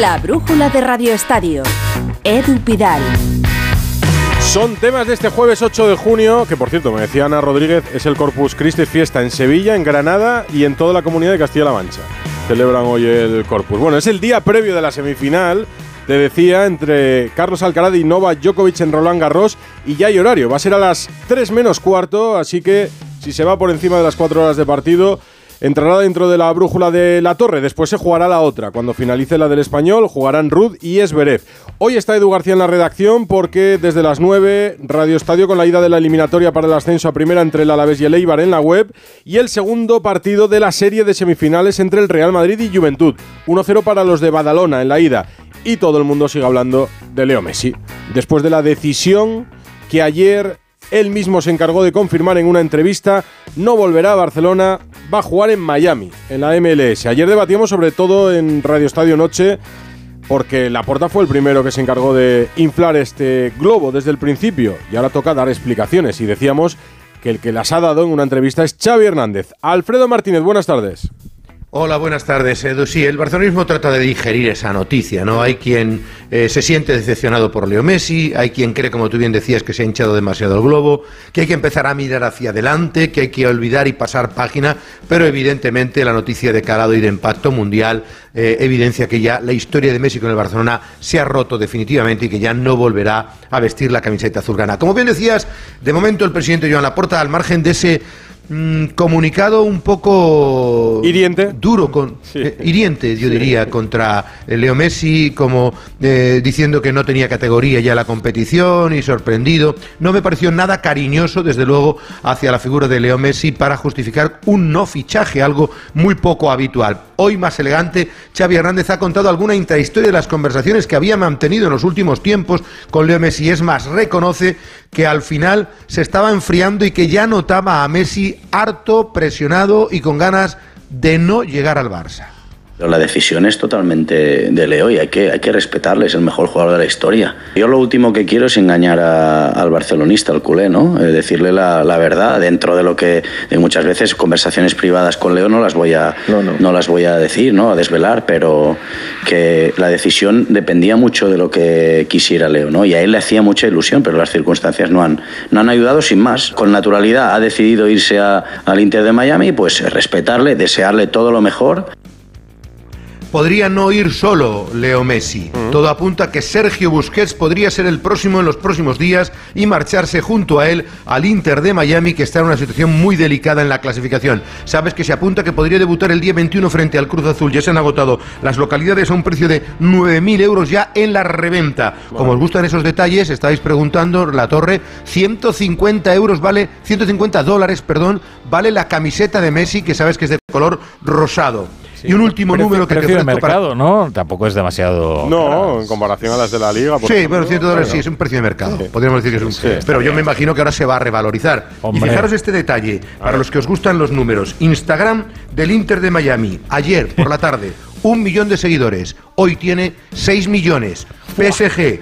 La brújula de Radio Estadio. Edu Pidal. Son temas de este jueves 8 de junio, que por cierto, me decía Ana Rodríguez, es el Corpus Christi Fiesta en Sevilla, en Granada y en toda la comunidad de Castilla-La Mancha. Celebran hoy el Corpus. Bueno, es el día previo de la semifinal, te decía, entre Carlos Alcaraz y Novak Djokovic en Roland Garros y ya hay horario. Va a ser a las 3 menos cuarto, así que si se va por encima de las 4 horas de partido, entrará dentro de la brújula de la torre. Después se jugará la otra. Cuando finalice la del español, jugarán Rud y Esberev. Hoy está Edu García en la redacción porque desde las 9, Radio Estadio con la ida de la eliminatoria para el ascenso a primera entre el Alavés y el Eibar en la web. Y el segundo partido de la serie de semifinales entre el Real Madrid y Juventud. 1-0 para los de Badalona en la ida. Y todo el mundo sigue hablando de Leo Messi. Después de la decisión que ayer él mismo se encargó de confirmar en una entrevista, no volverá a Barcelona, va a jugar en Miami, en la MLS. Ayer debatíamos sobre todo en Radio Estadio Noche, porque Laporta fue el primero que se encargó de inflar este globo desde el principio, y ahora toca dar explicaciones. Y decíamos que el que las ha dado en una entrevista es Xavi Hernández. Alfredo Martínez, buenas tardes. Hola, buenas tardes, Edu. Sí, el barcelonismo trata de digerir esa noticia, ¿no? Hay quien eh, se siente decepcionado por Leo Messi, hay quien cree, como tú bien decías, que se ha hinchado demasiado el globo, que hay que empezar a mirar hacia adelante, que hay que olvidar y pasar página, pero evidentemente la noticia de calado y de impacto mundial eh, evidencia que ya la historia de Messi con el Barcelona se ha roto definitivamente y que ya no volverá a vestir la camiseta azulgrana. Como bien decías, de momento el presidente Joan Laporta, al margen de ese Mm, comunicado un poco hiriente. duro con eh, hiriente yo diría contra Leo Messi como eh, diciendo que no tenía categoría ya la competición y sorprendido. No me pareció nada cariñoso desde luego hacia la figura de Leo Messi para justificar un no fichaje algo muy poco habitual. Hoy más elegante Xavi Hernández ha contado alguna intrahistoria de las conversaciones que había mantenido en los últimos tiempos con Leo Messi. Es más reconoce que al final se estaba enfriando y que ya notaba a Messi harto, presionado y con ganas de no llegar al Barça. La decisión es totalmente de Leo y hay que, hay que respetarle, es el mejor jugador de la historia. Yo lo último que quiero es engañar al barcelonista, al culé, ¿no? Eh, decirle la, verdad dentro de lo que muchas veces conversaciones privadas con Leo no las voy a, no, las voy a decir, ¿no? a desvelar, pero que la decisión dependía mucho de lo que quisiera Leo ¿no? y a él le hacía mucha ilusión, pero las circunstancias no han, no han ayudado sin más. Con naturalidad ha decidido irse al Inter de Miami, pues respetarle, desearle todo lo mejor podría no ir solo Leo Messi. Todo apunta a que Sergio Busquets podría ser el próximo en los próximos días y marcharse junto a él al Inter de Miami, que está en una situación muy delicada en la clasificación. Sabes que se apunta que podría debutar el día 21 frente al Cruz Azul. Ya se han agotado las localidades a un precio de 9.000 euros ya en la reventa. Como os gustan esos detalles, estáis preguntando, la torre, 150 euros vale, 150 dólares, perdón, vale la camiseta de Messi, que sabes que es de color rosado y un último número que precio de mercado, ¿no? Tampoco es demasiado. No, en comparación a las de la liga. sí, pero 100 dólares sí es un precio de mercado. Podríamos decir que es un. pero yo me imagino que ahora se va a revalorizar. Y fijaros este detalle para los que os gustan los números. Instagram del Inter de Miami ayer por la tarde un millón de seguidores. Hoy tiene 6 millones. PSG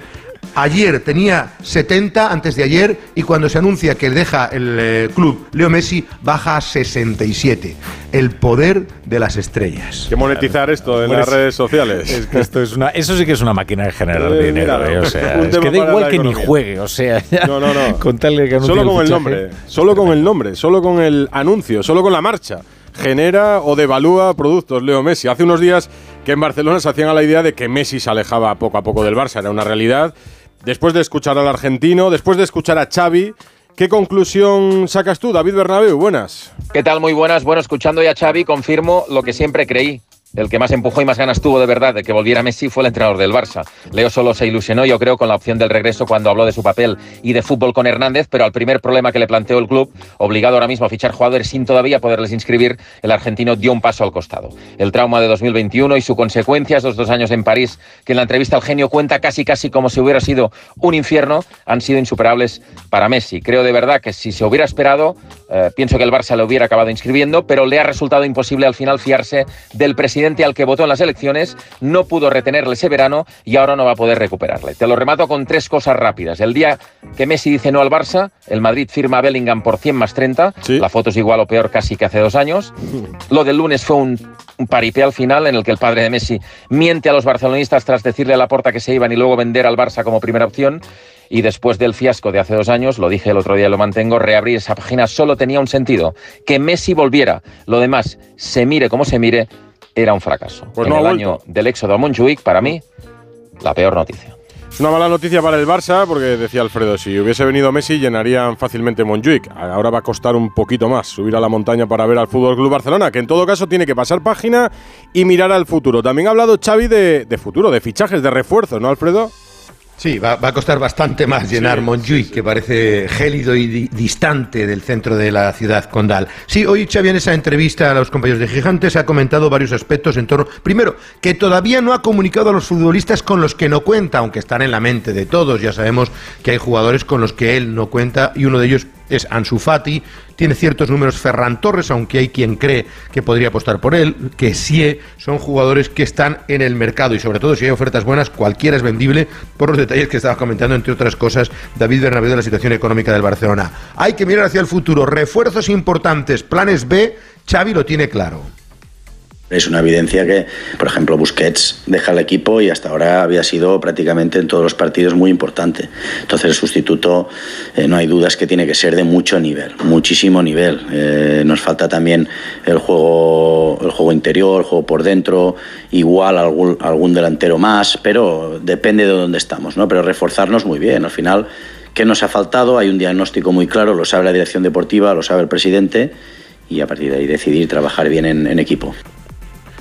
Ayer tenía 70 antes de ayer y cuando se anuncia que deja el eh, club Leo Messi baja a 67. El poder de las estrellas. que monetizar esto en las redes sociales. esto es una, eso sí que es una máquina de generar eh, dinero. Eh, o sea, es que da igual que ni juegue. O sea, no, no, no. solo con el, nombre. Solo con el nombre. Solo con el anuncio. Solo con la marcha genera o devalúa productos, Leo Messi. Hace unos días que en Barcelona se hacían a la idea de que Messi se alejaba poco a poco del Barça, era una realidad. Después de escuchar al argentino, después de escuchar a Xavi, ¿Qué conclusión sacas tú, David Bernabéu? Buenas. ¿Qué tal? Muy buenas. Bueno, escuchando ya a Xavi, confirmo lo que siempre creí el que más empujó y más ganas tuvo de verdad de que volviera Messi fue el entrenador del Barça. Leo solo se ilusionó, yo creo, con la opción del regreso cuando habló de su papel y de fútbol con Hernández, pero al primer problema que le planteó el club, obligado ahora mismo a fichar jugadores sin todavía poderles inscribir, el argentino dio un paso al costado. El trauma de 2021 y su consecuencia, esos dos años en París, que en la entrevista al genio cuenta casi casi como si hubiera sido un infierno, han sido insuperables para Messi. Creo de verdad que si se hubiera esperado, eh, pienso que el Barça le hubiera acabado inscribiendo, pero le ha resultado imposible al final fiarse del presidente al que votó en las elecciones, no pudo retenerle ese verano y ahora no va a poder recuperarle. Te lo remato con tres cosas rápidas. El día que Messi dice no al Barça, el Madrid firma a Bellingham por 100 más 30. La foto es igual o peor casi que hace dos años. Lo del lunes fue un un paripé al final en el que el padre de Messi miente a los barcelonistas tras decirle a la porta que se iban y luego vender al Barça como primera opción. Y después del fiasco de hace dos años, lo dije el otro día y lo mantengo, reabrir esa página solo tenía un sentido, que Messi volviera. Lo demás, se mire como se mire, era un fracaso. Pues en no ha el año del éxodo a Montjuic, para mí, la peor noticia. Es una mala noticia para el Barça, porque decía Alfredo, si hubiese venido Messi llenarían fácilmente Montjuic. Ahora va a costar un poquito más subir a la montaña para ver al Fútbol Club Barcelona, que en todo caso tiene que pasar página y mirar al futuro. También ha hablado Xavi de, de futuro, de fichajes, de refuerzos, ¿no, Alfredo? Sí, va, va a costar bastante más llenar Sí, Montjuic, que parece gélido y di- distante del centro de la ciudad condal. Sí, hoy Xavi en esa entrevista a los compañeros de Gigantes ha comentado varios aspectos en torno... Primero, que todavía no ha comunicado a los futbolistas con los que no cuenta, aunque están en la mente de todos. Ya sabemos que hay jugadores con los que él no cuenta y uno de ellos es Ansu Fati, tiene ciertos números Ferran Torres, aunque hay quien cree que podría apostar por él, que sí son jugadores que están en el mercado y sobre todo si hay ofertas buenas, cualquiera es vendible por los detalles que estaba comentando, entre otras cosas, David Bernabéu de la situación económica del Barcelona. Hay que mirar hacia el futuro, refuerzos importantes, planes B, Xavi lo tiene claro. Es una evidencia que, por ejemplo, Busquets deja el equipo y hasta ahora había sido prácticamente en todos los partidos muy importante. Entonces el sustituto eh, no hay dudas que tiene que ser de mucho nivel, muchísimo nivel. Eh, nos falta también el juego, el juego interior, el juego por dentro, igual algún, algún delantero más, pero depende de dónde estamos, ¿no? Pero reforzarnos muy bien. Al final, ¿qué nos ha faltado? Hay un diagnóstico muy claro, lo sabe la dirección deportiva, lo sabe el presidente y a partir de ahí decidir trabajar bien en, en equipo.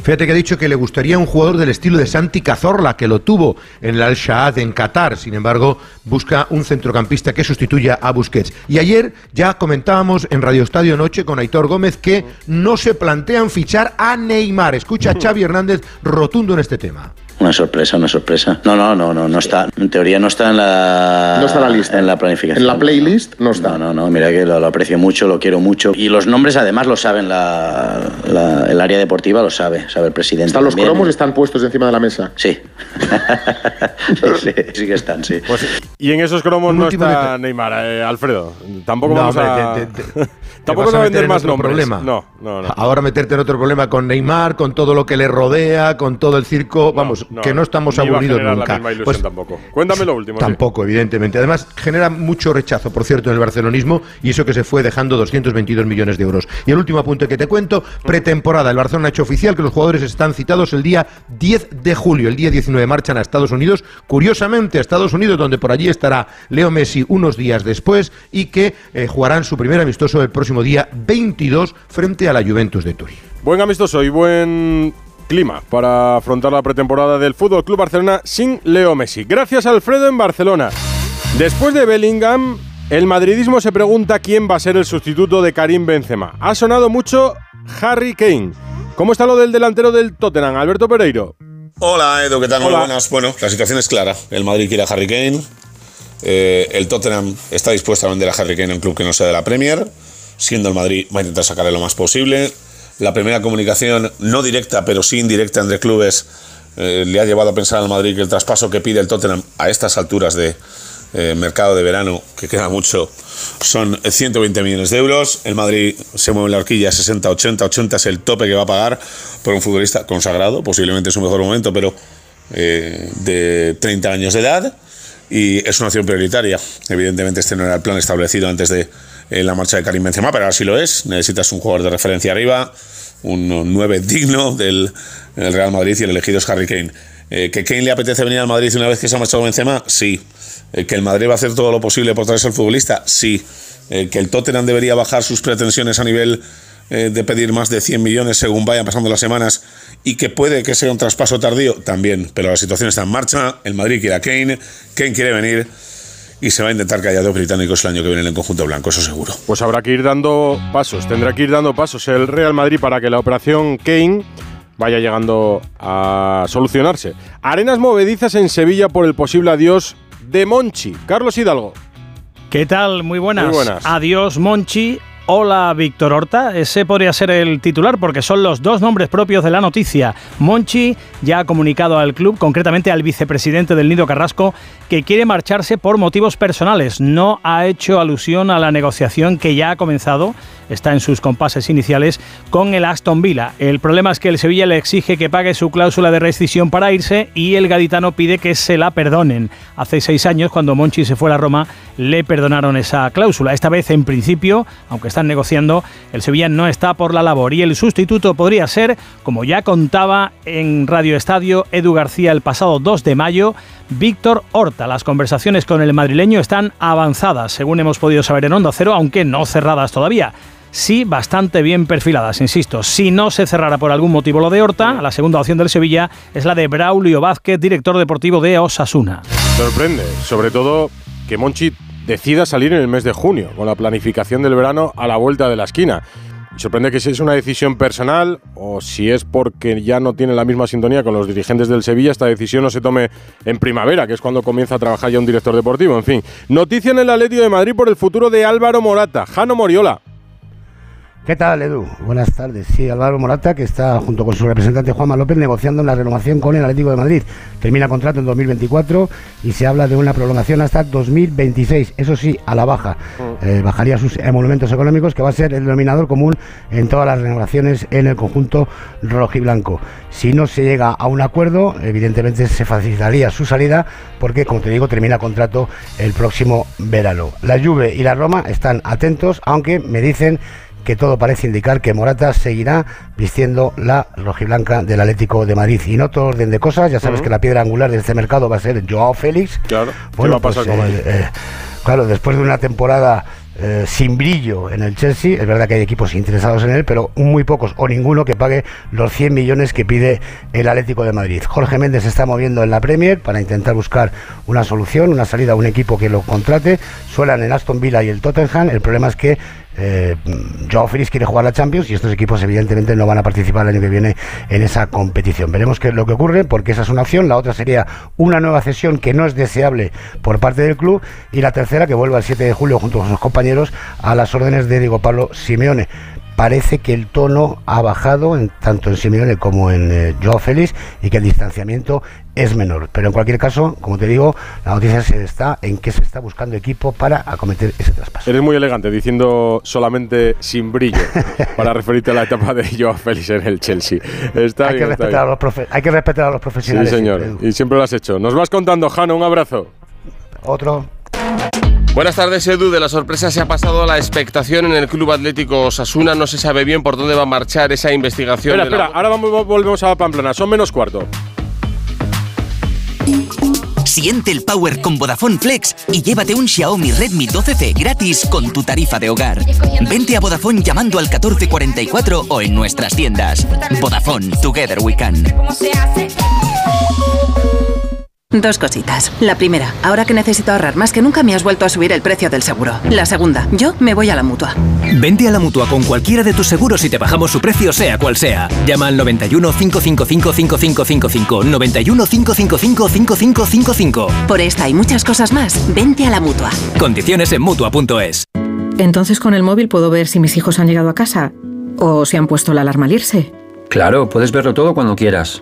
Fíjate que ha dicho que le gustaría un jugador del estilo de Santi Cazorla, que lo tuvo en el Al-Shaad en Qatar. Sin embargo, busca un centrocampista que sustituya a Busquets. Y ayer ya comentábamos en Radio Estadio Noche con Aitor Gómez que no se plantean fichar a Neymar. Escucha a Xavi Hernández rotundo en este tema. Una sorpresa, una sorpresa. No, no, no, no, no está. En teoría no está en la. No está en la lista. En la planificación. En la playlist no está. No, no, no. Mira que lo, lo aprecio mucho, lo quiero mucho. Y los nombres además lo saben la, la- el área deportiva, lo sabe, sabe el presidente. Están los también. cromos, están puestos encima de la mesa. Sí. sí, sí, sí que están, sí. Pues, y en esos cromos no está. Neymar, eh, Alfredo. Tampoco No, vamos a. hombre, te- te- te- Tampoco a vas meter vender en más nombres. problema. No, no, no. Ahora meterte en otro problema con Neymar, con todo lo que le rodea, con todo el circo. Vamos, No, que no estamos a aburridos nunca. La misma ilusión Pues, tampoco. Cuéntame lo último. sí. Tampoco, evidentemente. Además, genera mucho rechazo, por cierto, en el barcelonismo y eso que se fue dejando 222 millones de euros. Y el último apunte que te cuento, pretemporada. El Barcelona ha hecho oficial que los jugadores están citados el día 10 de julio. El día 19 marchan a Estados Unidos, curiosamente a Estados Unidos, donde por allí estará Leo Messi unos días después y que eh, jugarán su primer amistoso el próximo día 22 frente a la Juventus de Turín. Buen amistoso y buen clima para afrontar la pretemporada del Fútbol Club Barcelona sin Leo Messi. Gracias Alfredo en Barcelona. Después de Bellingham, el madridismo se pregunta quién va a ser el sustituto de Karim Benzema. Ha sonado mucho Harry Kane. ¿Cómo está lo del delantero del Tottenham, Alberto Pereiro? Hola Edu, ¿qué tal? Muy Hola. buenas. Bueno, la situación es clara. El Madrid quiere a Harry Kane. Eh, el Tottenham está dispuesto a vender a Harry Kane a un club que no sea de la Premier. Siendo el Madrid, va a intentar sacarle lo más posible. La primera comunicación, no directa, pero sí indirecta entre clubes, eh, le ha llevado a pensar al Madrid que el traspaso que pide el Tottenham a estas alturas de eh, mercado de verano, que queda mucho, son 120 millones de euros. El Madrid se mueve en la horquilla 60, 80, 80 es el tope que va a pagar por un futbolista consagrado, posiblemente su mejor momento, pero eh, de 30 años de edad. Y es una opción prioritaria. Evidentemente este no era el plan establecido antes de eh, la marcha de Karim Benzema, pero ahora sí lo es. Necesitas un jugador de referencia arriba, un 9 digno del, Real Madrid y el elegido es Harry Kane. Eh, ¿Que Kane le apetece venir al Madrid una vez que se ha marchado Benzema? Sí. Eh, ¿Que el Madrid va a hacer todo lo posible por traerse al futbolista? Sí. ¿Que el Tottenham debería bajar sus pretensiones a nivel eh, de pedir más de 100 millones según vayan pasando las semanas y que puede que sea un traspaso tardío? También. Pero la situación está en marcha. El Madrid quiere a Kane. Kane quiere venir. Y se va a intentar haya dos británicos el año que viene en el conjunto blanco, eso seguro. Pues habrá que ir dando pasos, tendrá que ir dando pasos el Real Madrid para que la operación Kane vaya llegando a solucionarse. Arenas movedizas en Sevilla por el posible adiós de Monchi. Carlos Hidalgo. ¿Qué tal? Muy buenas. Muy buenas. Adiós, Monchi. Hola Víctor Horta. Ese podría ser el titular porque son los dos nombres propios de la noticia. Monchi ya ha comunicado al club, concretamente al vicepresidente del Nido Carrasco, que quiere marcharse por motivos personales. No ha hecho alusión a la negociación que ya ha comenzado, está en sus compases iniciales, con el Aston Villa. El problema es que el Sevilla le exige que pague su cláusula de rescisión para irse y el gaditano pide que se la perdonen. Hace seis años, cuando Monchi se fue a Roma, le perdonaron esa cláusula. Esta vez, en principio, aunque están negociando, el Sevilla no está por la labor y el sustituto podría ser, como ya contaba en Radio Estadio Edu García el pasado 2 de mayo, Víctor Horta. Las conversaciones con el madrileño están avanzadas, según hemos podido saber en Onda Cero, aunque no cerradas todavía sí bastante bien perfiladas, insisto. Si no se cerrara por algún motivo lo de Horta, la segunda opción del Sevilla es la de Braulio Vázquez, director deportivo de Osasuna. Sorprende, sobre todo que Monchi decida salir en el mes de junio, con la planificación del verano a la vuelta de la esquina. sorprende que si es una decisión personal o si es porque ya no tiene la misma sintonía con los dirigentes del Sevilla, esta decisión no se tome en primavera, que es cuando comienza a trabajar ya un director deportivo. En fin, noticia en el Atlético de Madrid por el futuro de Álvaro Morata. Jano Moriola. ¿Qué tal, Edu? Buenas tardes. Sí, Álvaro Morata, que está junto con su representante Juanma López negociando la renovación con el Atlético de Madrid. Termina contrato en 2024 y se habla de una prolongación hasta 2026. Eso sí, a la baja. Mm. Eh, bajaría sus emolumentos económicos, que va a ser el denominador común en todas las renovaciones en el conjunto rojiblanco. Si no se llega a un acuerdo, evidentemente se facilitaría su salida, porque, como te digo, termina contrato el próximo verano. La Juve y la Roma están atentos, aunque me dicen que todo parece indicar que Morata seguirá vistiendo la rojiblanca del Atlético de Madrid. Y no otro orden de cosas, ya sabes que la piedra angular de este mercado va a ser Joao Félix. Claro, bueno, pues, con eh, eh, claro, después de una temporada eh, sin brillo en el Chelsea. Es verdad que hay equipos interesados en él, pero muy pocos o ninguno que pague los 100 millones que pide el Atlético de Madrid. Jorge Méndez se está moviendo en la Premier para intentar buscar una solución, una salida a un equipo que lo contrate. Suelan en Aston Villa y el Tottenham. El problema es que eh, Joao quiere jugar la Champions y estos equipos evidentemente no van a participar el año que viene en esa competición. Veremos qué es lo que ocurre porque esa es una opción, la otra sería una nueva cesión que no es deseable por parte del club. Y la tercera que vuelva el 7 de julio junto con sus compañeros a las órdenes de Diego Pablo Simeone parece que el tono ha bajado en, tanto en Simeone como en eh, Joao Félix y que el distanciamiento es menor. Pero en cualquier caso, como te digo, la noticia se está en que se está buscando equipo para acometer ese traspaso. Eres muy elegante diciendo solamente sin brillo para referirte a la etapa de Joao Félix en el Chelsea. Está hay, que respetar A los hay que respetar a los profesionales. Sí, señor. y siempre lo has hecho. Nos vas contando, Jano. Un abrazo. Otro. Buenas tardes, Edu. De la sorpresa se ha pasado a la expectación en el Club Atlético Osasuna. No se sabe bien por dónde va a marchar esa investigación. Espera, espera. Ahora vamos, volvemos a Pamplona. Son menos cuarto. Siente el power con Vodafone Flex y llévate un Xiaomi Redmi 12C gratis con tu tarifa de hogar. Vente a Vodafone llamando al 1444 o en nuestras tiendas. Vodafone, Together We Can. Dos cositas. La primera, ahora que necesito ahorrar más que nunca me has vuelto a subir el precio del seguro. La segunda, yo me voy a la mutua. Vente a la mutua con cualquiera de tus seguros y te bajamos su precio, sea cual sea. Llama al 91 555 5555. 91 555 5555. Por esta y muchas cosas más, vente a la mutua. Condiciones en mutua.es. Entonces con el móvil puedo ver si mis hijos han llegado a casa o si han puesto la alarma al irse. Claro, puedes verlo todo cuando quieras.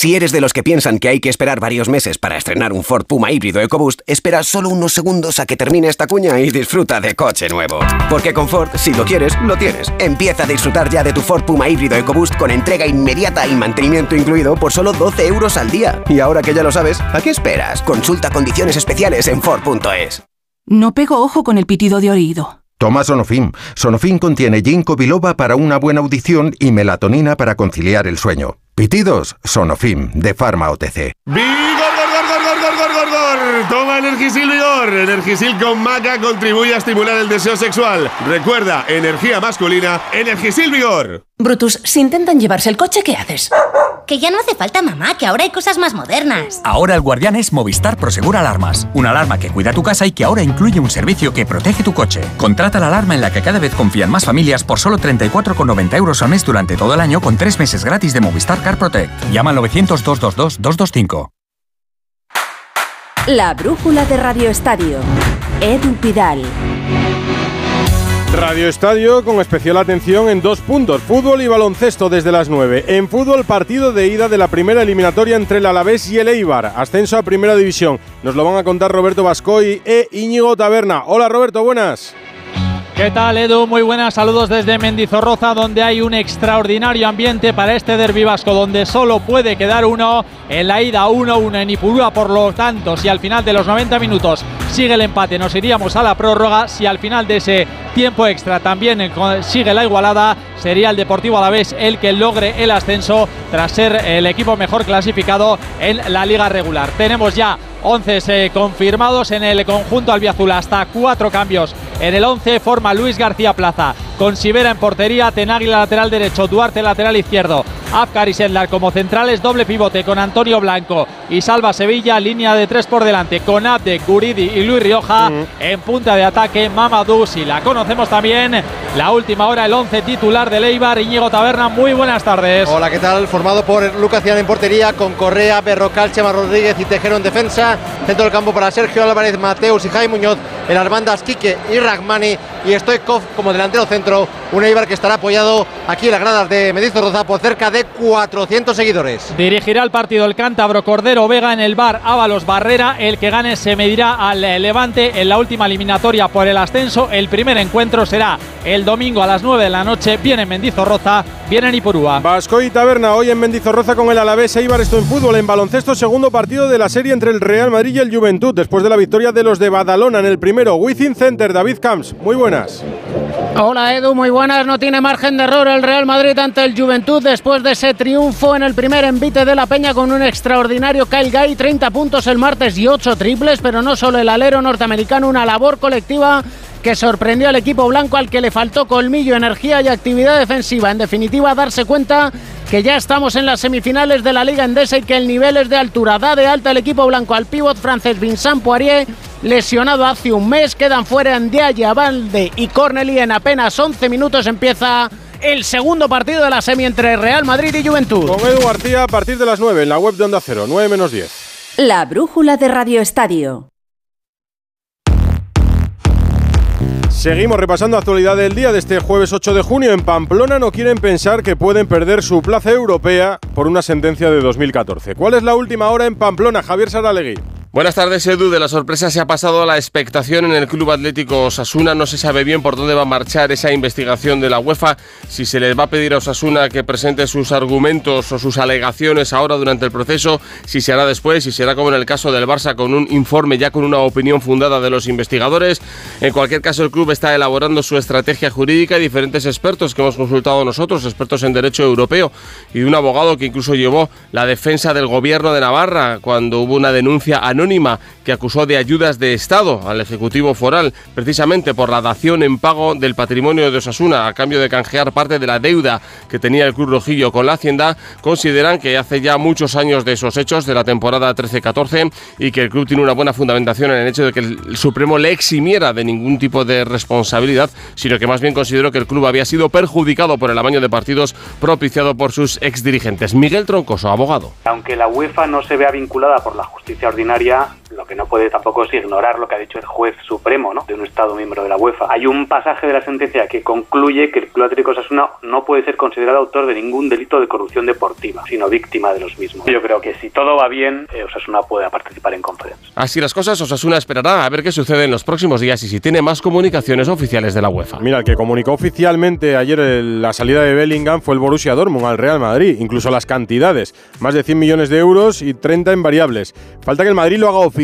Si eres de los que piensan que hay que esperar varios meses para estrenar un Ford Puma híbrido EcoBoost, espera solo unos segundos a que termine esta cuña y disfruta de coche nuevo. Porque con Ford, si lo quieres, lo tienes. Empieza a disfrutar ya de tu Ford Puma híbrido EcoBoost con entrega inmediata y mantenimiento incluido por solo 12 euros al día. Y ahora que ya lo sabes, ¿a qué esperas? Consulta condiciones especiales en Ford.es. No pego ojo con el pitido de oído. Toma Sonofim. Sonofim contiene ginkgo biloba para una buena audición y melatonina para conciliar el sueño. Pitidos, Sonofim, de Pharma OTC. ¡Vigor, Toma Energisil Vigor. Energisil con maca contribuye a estimular el deseo sexual. Recuerda, energía masculina, Energisil Vigor. Brutus, si intentan llevarse el coche, ¿qué haces? Que ya no hace falta mamá, que ahora hay cosas más modernas. Ahora el guardián es Movistar Prosegur Alarmas. Una alarma que cuida tu casa y que ahora incluye un servicio que protege tu coche. Contrata la alarma en la que cada vez confían más familias por solo 34,90 euros al mes durante todo el año con tres meses gratis de Movistar Car Protect. Llama al 900 222 225. La brújula de Radio Estadio. Edu Pidal. Radio Estadio con especial atención en dos puntos, fútbol y baloncesto desde las 9. En fútbol, partido de ida de la primera eliminatoria entre el Alavés y el Eibar, ascenso a Primera División. Nos lo van a contar Roberto Bascoy e Íñigo Taberna. Hola Roberto, buenas. ¿Qué tal, Edu? Muy buenas saludos desde Mendizorroza, donde hay un extraordinario ambiente para este derbi vasco, donde solo puede quedar uno. En la ida 1-1 en Ipurúa, por lo tanto, si al final de los 90 minutos sigue el empate, nos iríamos a la prórroga. Si al final de ese tiempo extra también sigue la igualada, sería el Deportivo Alavés el que logre el ascenso tras ser el equipo mejor clasificado en la liga regular. Tenemos ya 11 eh, confirmados en el conjunto albiazul, hasta cuatro cambios. En el 11 forma Luis García Plaza con Sivera en portería, Tenagui lateral derecho, Duarte lateral izquierdo, Afkar y Sendlar como centrales, doble pivote con Antonio Blanco y Salva Sevilla, línea de tres por delante con Abde, Guridi y Luis Rioja en punta de ataque, Mamadou, si la conocemos también, la última hora el 11 titular de Leibar, Íñigo Taberna, muy buenas tardes. Hola, ¿qué tal? Formado por Lucas Cian en portería con Correa, Berrocal, Chema Rodríguez y Tejero en defensa, centro del campo para Sergio Álvarez, Mateus y Jaime Muñoz, el Armandas, Quique y Ragmani y Stoikov como delantero centro un Eibar que estará apoyado aquí en las gradas de Mendizorroza por cerca de 400 seguidores. Dirigirá el partido el cántabro Cordero Vega en el bar Ábalos Barrera. El que gane se medirá al Levante en la última eliminatoria por el ascenso. El primer encuentro será el domingo a las 9 de la noche. Viene en Mendizorroza, viene en Ipurúa. Vasco y Taberna hoy en Mendizorroza con el Alavés Eibar. Esto en fútbol, en baloncesto, segundo partido de la serie entre el Real Madrid y el Juventud. Después de la victoria de los de Badalona en el primero. Within Center, David Camps. Muy Hola Edu, muy buenas. No tiene margen de error el Real Madrid ante el Juventud después de ese triunfo en el primer envite de la Peña con un extraordinario Kyle Guy, 30 puntos el martes y 8 triples, pero no solo el alero norteamericano, una labor colectiva que sorprendió al equipo blanco al que le faltó colmillo, energía y actividad defensiva. En definitiva, darse cuenta que ya estamos en las semifinales de la Liga Endesa y que el nivel es de altura. Da de alta el equipo blanco al pívot francés Vincent Poirier, lesionado hace un mes. Quedan fuera Ndiaye, Abalde y Corneli. En apenas 11 minutos empieza el segundo partido de la semi entre Real Madrid y Juventud. Con Edu García a partir de las 9 en la web de Onda Cero, 9 menos 10. La brújula de Radio Estadio. Seguimos repasando actualidad del día de este jueves 8 de junio. En Pamplona no quieren pensar que pueden perder su plaza europea por una sentencia de 2014. ¿Cuál es la última hora en Pamplona, Javier Saralegui? Buenas tardes, Edu. De la sorpresa se ha pasado a la expectación en el Club Atlético Osasuna. No se sabe bien por dónde va a marchar esa investigación de la UEFA, si se les va a pedir a Osasuna que presente sus argumentos o sus alegaciones ahora durante el proceso, si se hará después, si será como en el caso del Barça con un informe ya con una opinión fundada de los investigadores. En cualquier caso, el club está elaborando su estrategia jurídica y diferentes expertos que hemos consultado nosotros, expertos en derecho europeo y un abogado que incluso llevó la defensa del gobierno de Navarra cuando hubo una denuncia a anónima que acusó de ayudas de Estado al Ejecutivo Foral, precisamente por la dación en pago del patrimonio de Osasuna a cambio de canjear parte de la deuda que tenía el Club Rojillo con la Hacienda, consideran que hace ya muchos años de esos hechos de la temporada 13-14 y que el club tiene una buena fundamentación en el hecho de que el Supremo le eximiera de ningún tipo de responsabilidad, sino que más bien consideró que el club había sido perjudicado por el amaño de partidos propiciado por sus exdirigentes. Miguel Troncoso, abogado. Aunque la UEFA no se vea vinculada por la justicia ordinaria, Yeah. Lo que no puede tampoco es ignorar lo que ha dicho el juez supremo ¿no? de un Estado miembro de la UEFA. Hay un pasaje de la sentencia que concluye que el Club Atlético Osasuna no puede ser considerado autor de ningún delito de corrupción deportiva, sino víctima de los mismos. Yo creo que si todo va bien, eh, Osasuna puede participar en conferencia. Así las cosas, Osasuna esperará a ver qué sucede en los próximos días y si tiene más comunicaciones oficiales de la UEFA. Mira, el que comunicó oficialmente ayer la salida de Bellingham fue el Borussia Dortmund al Real Madrid, incluso las cantidades, más de 100 millones de euros y 30 en variables. Falta que el Madrid lo haga oficial.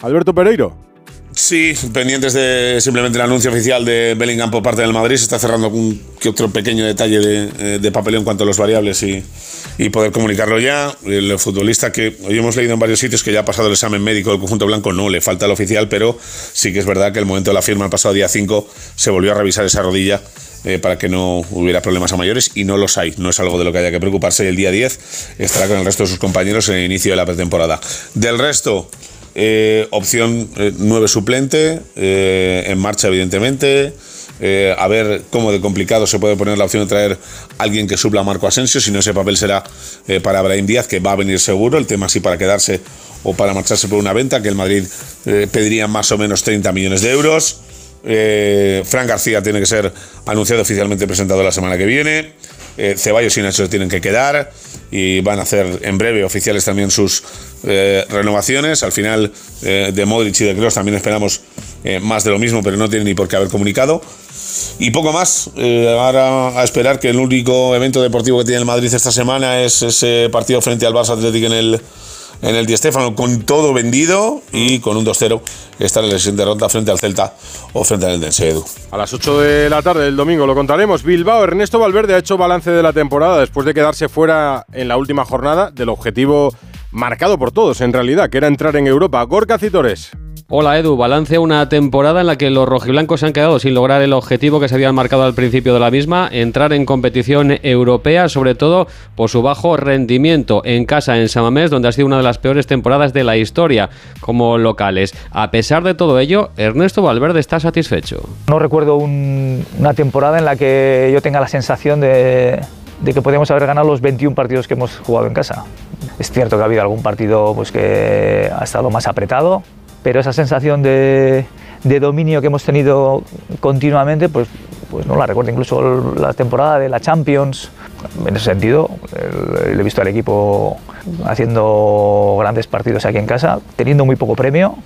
Alberto Pereiro. Sí, pendientes de simplemente el anuncio oficial de Bellingham por parte del Madrid. Se está cerrando un que otro pequeño detalle de, eh, de papeleo en cuanto a los variables y, y poder comunicarlo ya. El futbolista que hoy hemos leído en varios sitios que ya ha pasado el examen médico del conjunto blanco, no le falta el oficial, pero sí que es verdad que el momento de la firma, el pasado día 5, se volvió a revisar esa rodilla eh, para que no hubiera problemas a mayores y no los hay. No es algo de lo que haya que preocuparse. El día 10 estará con el resto de sus compañeros en el inicio de la pretemporada. Del resto, eh, opción 9 suplente, eh, en marcha evidentemente. Eh, a ver cómo de complicado se puede poner la opción de traer a alguien que supla a Marco Asensio, si no ese papel será eh, para Brahim Díaz, que va a venir seguro, el tema sí para quedarse o para marcharse por una venta, que el Madrid eh, pediría más o menos 30 millones de euros. Eh, Fran García tiene que ser anunciado oficialmente presentado la semana que viene. Eh, Ceballos y Nacho tienen que quedar y van a hacer en breve oficiales también sus eh, renovaciones. Al final eh, de Modric y de Kroos también esperamos eh, más de lo mismo, pero no tienen ni por qué haber comunicado. Y poco más. Eh, ahora a esperar que el único evento deportivo que tiene el Madrid esta semana es ese partido frente al Barça Atlético en el en el Di Stéfano con todo vendido y con un 2-0 estar en la siguiente ronda frente al Celta o frente al Eldense Edu. A las 8 de la tarde del domingo lo contaremos. Bilbao, Ernesto Valverde ha hecho balance de la temporada después de quedarse fuera en la última jornada del objetivo marcado por todos, en realidad, que era entrar en Europa. Gorka Citores. Hola Edu, balance una temporada en la que los rojiblancos se han quedado sin lograr el objetivo que se habían marcado al principio de la misma, entrar en competición europea, sobre todo por su bajo rendimiento en casa en Samamés, donde ha sido una de las peores temporadas de la historia como locales. A pesar de todo ello, Ernesto Valverde está satisfecho. No recuerdo un- una temporada en la que yo tenga la sensación de, de que podemos haber ganado los 21 partidos que hemos jugado en casa. Es cierto que ha habido algún partido pues, que ha estado más apretado, pero esa sensación de, de dominio que hemos tenido continuamente, pues, pues no la recuerdo. Incluso la temporada de la Champions, en ese sentido, le he visto al equipo haciendo grandes partidos aquí en casa, teniendo muy poco premio.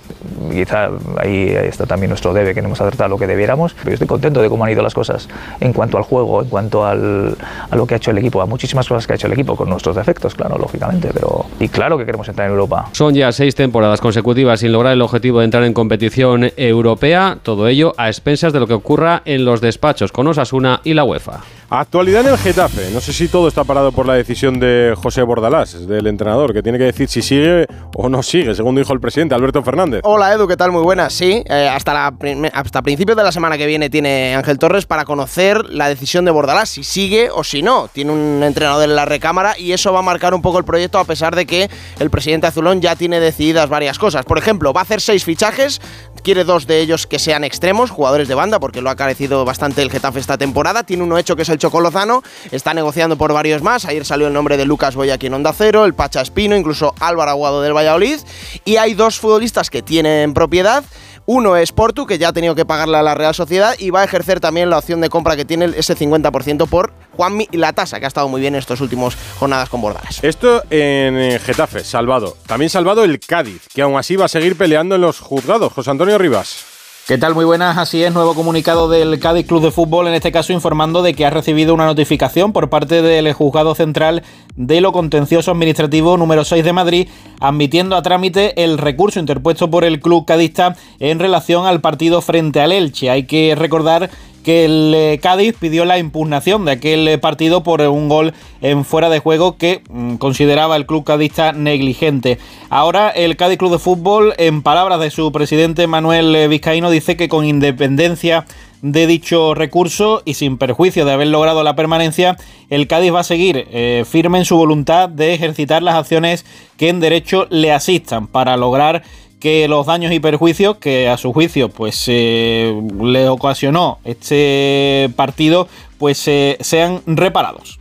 Quizá ahí está también nuestro debe, que no hemos acertado lo que debiéramos. Pero estoy contento de cómo han ido las cosas en cuanto al juego, en cuanto al, a lo que ha hecho el equipo, a muchísimas cosas que ha hecho el equipo, con nuestros defectos, claro, lógicamente. Pero, y claro que queremos entrar en Europa. Son ya seis temporadas consecutivas sin lograr el objetivo de entrar en competición europea, todo ello a expensas de lo que ocurra en los despachos con Osasuna y la UEFA. Actualidad en el Getafe. No sé si todo está parado por la decisión de José Bordalás, del entrenador, que tiene que decir si sigue o no sigue, según dijo el presidente Alberto Fernández. Hola Edu, ¿qué tal? Muy buenas. Sí, eh, hasta, hasta principios de la semana que viene tiene Ángel Torres para conocer la decisión de Bordalás, si sigue o si no. Tiene un entrenador en la recámara y eso va a marcar un poco el proyecto a pesar de que el presidente Azulón ya tiene decididas varias cosas. Por ejemplo, va a hacer seis fichajes, quiere dos de ellos que sean extremos, jugadores de banda, porque lo ha carecido bastante el Getafe esta temporada. Tiene uno hecho que es el Chocolozano, está negociando por varios más. Ayer salió el nombre de Lucas Boya aquí en Onda Cero, el Pacha Espino, incluso Álvaro Aguado del Valladolid. Y hay dos futbolistas que tienen propiedad. Uno es Portu, que ya ha tenido que pagarle a la Real Sociedad y va a ejercer también la opción de compra que tiene ese 50% por Juanmi y la tasa, que ha estado muy bien en estos últimos jornadas con Bordalas. Esto en eh, Getafe, salvado. También salvado el Cádiz, que aún así va a seguir peleando en los juzgados. José Antonio Rivas. ¿Qué tal? Muy buenas, así es, nuevo comunicado del Cádiz Club de Fútbol, en este caso informando de que ha recibido una notificación por parte del Juzgado Central de lo Contencioso Administrativo número 6 de Madrid, admitiendo a trámite el recurso interpuesto por el club cadista en relación al partido frente al Elche. Hay que recordar que el eh, Cádiz pidió la impugnación de aquel eh, partido por un gol en fuera de juego que mm, consideraba el club cadista negligente. Ahora el Cádiz Club de Fútbol, en palabras de su presidente Manuel eh, Vizcaíno, dice que con independencia de dicho recurso y sin perjuicio de haber logrado la permanencia, el Cádiz va a seguir eh, firme en su voluntad de ejercitar las acciones que en derecho le asistan para lograr que los daños y perjuicios que a su juicio pues eh, le ocasionó este partido pues eh, sean reparados.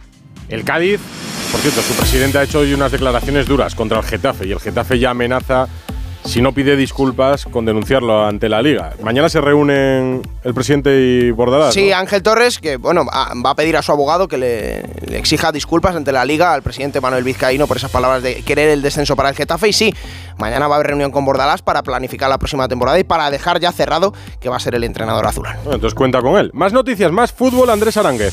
El Cádiz, por cierto, su presidente ha hecho hoy unas declaraciones duras contra el Getafe y el Getafe ya amenaza, si no pide disculpas, con denunciarlo ante la liga. Mañana se reúnen el presidente y Bordalás. Sí, ¿no? Ángel Torres, que bueno, va a pedir a su abogado que le, le exija disculpas ante la liga al presidente Manuel Vizcaíno por esas palabras de querer el descenso para el Getafe. Y sí, mañana va a haber reunión con Bordalás para planificar la próxima temporada y para dejar ya cerrado que va a ser el entrenador azulán. Bueno, entonces cuenta con él. Más noticias, más fútbol, Andrés Aránguez.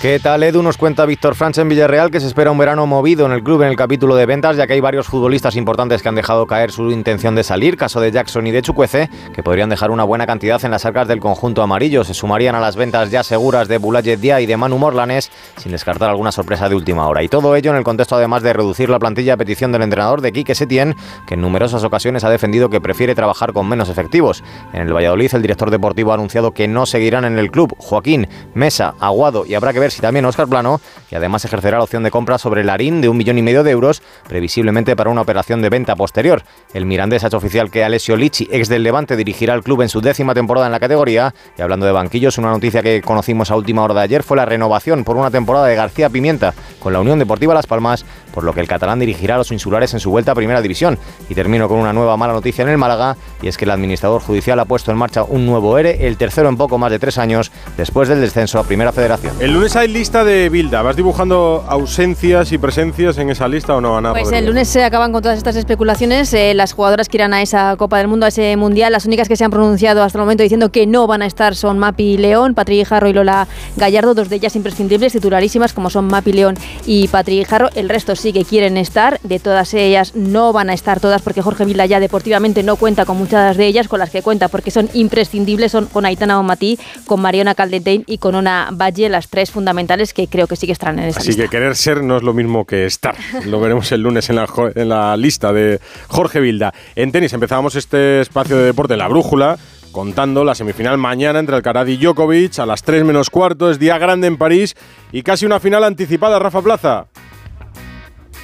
¿Qué tal, Edu? Nos cuenta Víctor Franch en Villarreal que se espera un verano movido en el club en el capítulo de ventas, ya que hay varios futbolistas importantes que han dejado caer su intención de salir, caso de Jackson y de Chucuece, que podrían dejar una buena cantidad en las arcas del conjunto amarillo. Se sumarían a las ventas ya seguras de Bulaye Dia y de Manu Morlanes, sin descartar alguna sorpresa de última hora. Y todo ello en el contexto, además, de reducir la plantilla a petición del entrenador de Quique Setién, que en numerosas ocasiones ha defendido que prefiere trabajar con menos efectivos. En el Valladolid, el director deportivo ha anunciado que no seguirán en el club Joaquín, Mesa, Aguado y habrá que ver si también Oscar Plano y además ejercerá la opción de compra sobre Larín de un millón y medio de euros, previsiblemente para una operación de venta posterior. El Mirandés ha hecho oficial que Alessio Lichi, ex del Levante, dirigirá el club en su décima temporada en la categoría. Y hablando de banquillos, una noticia que conocimos a última hora de ayer fue la renovación por una temporada de García Pimienta con la Unión Deportiva Las Palmas, por lo que el catalán dirigirá a los insulares en su vuelta a Primera División. Y termino con una nueva mala noticia en el Málaga, y es que el administrador judicial ha puesto en marcha un nuevo ERE, el tercero en poco más de tres años, después del descenso a Primera Federación. El lunes hay lista de Bilda. ¿Vas dibujando ausencias y presencias en esa lista o no, Ana? Pues Rodríguez? el lunes se acaban con todas estas especulaciones. eh, las jugadoras que irán a esa Copa del Mundo, a ese Mundial, las únicas que se han pronunciado hasta el momento diciendo que no van a estar son Mapi León, Patri Jarro y Lola Gallardo, dos de ellas imprescindibles, titularísimas como son Mapi León y Patri Jarro. El resto sí que quieren estar, de todas ellas no van a estar todas porque Jorge Vila ya deportivamente no cuenta con muchas de ellas, con las que cuenta porque son imprescindibles, son con Aitana Omatí, con Mariona Caldetein y con Ona Valle, las tres fundamentales que creo que sí que estarán en esa Así lista. que querer ser no es lo mismo que estar. Lo veremos el lunes en la, en lista de Jorge Vilda. En tenis empezábamos este espacio de deporte, la brújula, contando la semifinal mañana entre Alcaraz y Djokovic a las 3 menos cuarto. Es día grande en París y casi una final anticipada, Rafa Plaza.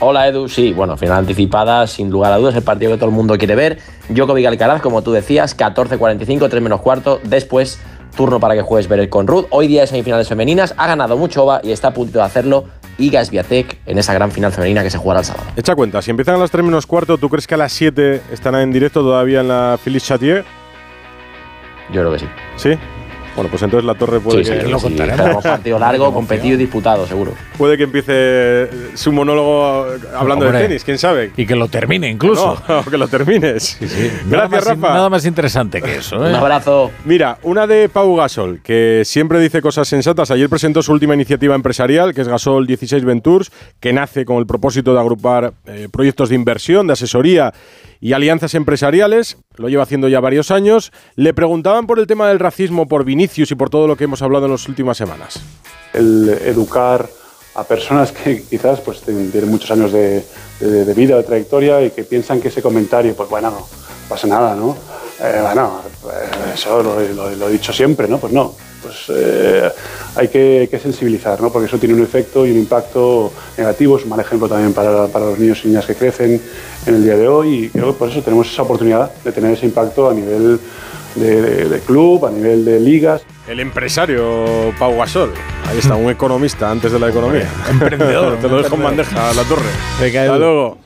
Hola Edu, sí, bueno, final anticipada, sin lugar a dudas, el partido que todo el mundo quiere ver. Djokovic Alcaraz, como tú decías, 14.45, 3 menos cuarto. Después, turno para que juegues ver con Ruth. Hoy día de semifinales femeninas, ha ganado Muchova y está a punto de hacerlo Iga Swiatek en esa gran final femenina que se jugará el sábado. Echa cuenta, si empiezan a las 3 menos cuarto, ¿tú crees que a las 7 estarán en directo todavía en la Philippe Chatier? Yo creo que sí. ¿Sí? Bueno, pues entonces la torre puede Sí, sí, que sí, sí, esperamos partido largo, competido y disputado, seguro. Puede que empiece su monólogo hablando Hombre. de tenis, quién sabe. Y que lo termine incluso. No, que lo termines. Nada Gracias, más, Rafa. Nada más interesante que eso. ¿eh? abrazo. Mira, una de Pau Gasol, que siempre dice cosas sensatas. Ayer presentó su última iniciativa empresarial, que es Gasol 16 Ventures, que nace con el propósito de agrupar eh, proyectos de inversión, de asesoría y alianzas empresariales. Lo lleva haciendo ya varios años. Le preguntaban por el tema del racismo, por Vinicius y por todo lo que hemos hablado en las últimas semanas. el educar a personas que quizás pues tienen muchos años de, de- de vida, de trayectoria y que piensan que ese comentario, pues bueno, no pasa nada, ¿no? Eh, bueno, eh, eso lo he dicho siempre, ¿no? Pues no, pues eh, hay que, sensibilizar, ¿no? Porque eso tiene un efecto y un impacto negativo, es un mal ejemplo también para, para los niños y niñas que crecen en el día de hoy y creo que por eso tenemos esa oportunidad de tener ese impacto a nivel de, de- de club, a nivel de ligas. El empresario Pau Gasol. Ahí está, un economista antes de la economía. Emprendedor. Te lo dejo en bandeja a la torre. Hasta luego.